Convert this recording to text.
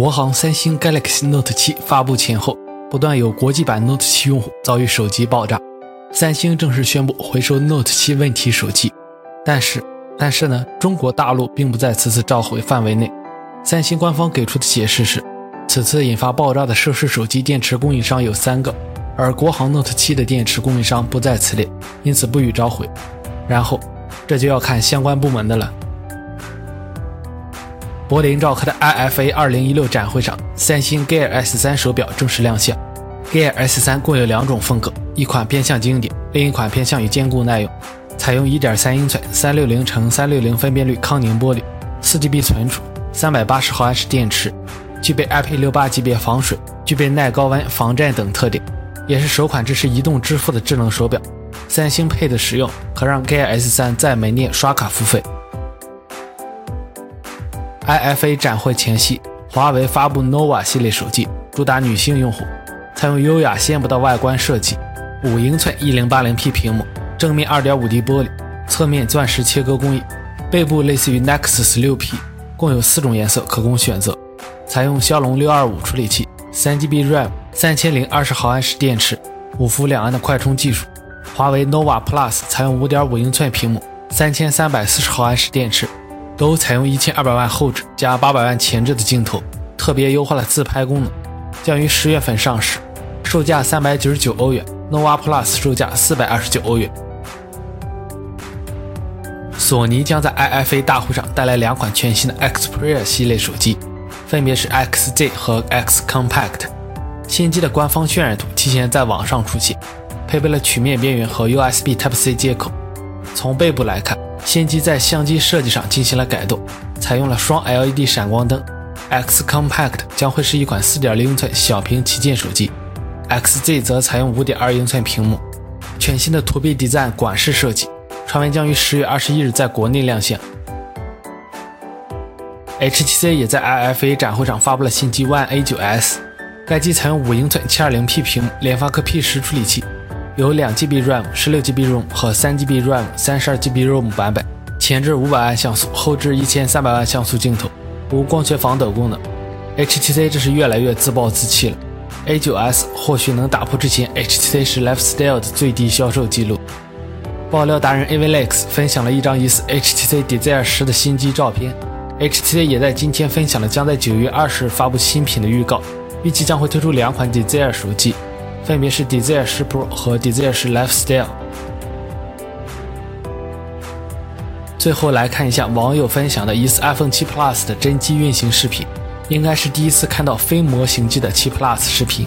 国行三星 Galaxy Note 7发布前后，不断有国际版 Note 7用户遭遇手机爆炸。三星正式宣布回收 Note 7问题手机，但是，但是呢，中国大陆并不在此次召回范围内。三星官方给出的解释是，此次引发爆炸的涉事手机电池供应商有三个，而国行 Note 7的电池供应商不在此列，因此不予召回。然后，这就要看相关部门的了。柏林召开的 IFA 2016展会上，三星 Gear S3 手表正式亮相。Gear S3 共有两种风格，一款偏向经典，另一款偏向于坚固耐用。采用1.3英寸360乘360分辨率康宁玻璃，4GB 存储，380毫安时电池，具备 IP68 级别防水，具备耐高温、防震等特点，也是首款支持移动支付的智能手表。三星 Pay 的使用可让 Gear S3 在门店刷卡付费。IFA 展会前夕，华为发布 nova 系列手机，主打女性用户，采用优雅纤薄的外观设计，五英寸 1080P 屏幕，正面 2.5D 玻璃，侧面钻石切割工艺，背部类似于 Nexus 6P，共有四种颜色可供选择，采用骁龙625处理器，3GB RAM，三千零二十毫安时电池，五伏两安的快充技术。华为 nova Plus 采用5.5英寸屏幕，三千三百四十毫安时电池。都采用一千二百万后置加八百万前置的镜头，特别优化了自拍功能，将于十月份上市，售价三百九十九欧元，nova Plus 售价四百二十九欧元。索尼将在 IFA 大会上带来两款全新的 Xperia 系列手机，分别是 XZ 和 X Compact。新机的官方渲染图提前在网上出现，配备了曲面边缘和 USB Type-C 接口。从背部来看。新机在相机设计上进行了改动，采用了双 LED 闪光灯。X Compact 将会是一款4.0英寸小屏旗舰手机，XZ 则采用5.2英寸屏幕。全新的 To B Design 管式设计，传闻将于十月二十一日在国内亮相。HTC 也在 IFA 展会上发布了新机 One A9s，该机采用5英寸 720P 屏，联发科 P10 处理器。有两 GB RAM、十六 GB ROM 和三 GB RAM、三十二 GB ROM 版本，前置五百万像素，后置一千三百万像素镜头，无光学防抖功能。HTC 这是越来越自暴自弃了。A9s 或许能打破之前 HTC 时 Lifestyle 的最低销售记录。爆料达人 Avlex 分享了一张疑似 HTC Desire 十的新机照片。HTC 也在今天分享了将在九月二十日发布新品的预告，预计将会推出两款 Desire 手机。分别是 Desire 10 Pro 和 Desire 10 Lifestyle。最后来看一下网友分享的疑似 iPhone 7 Plus 的真机运行视频，应该是第一次看到非模型机的7 Plus 视频。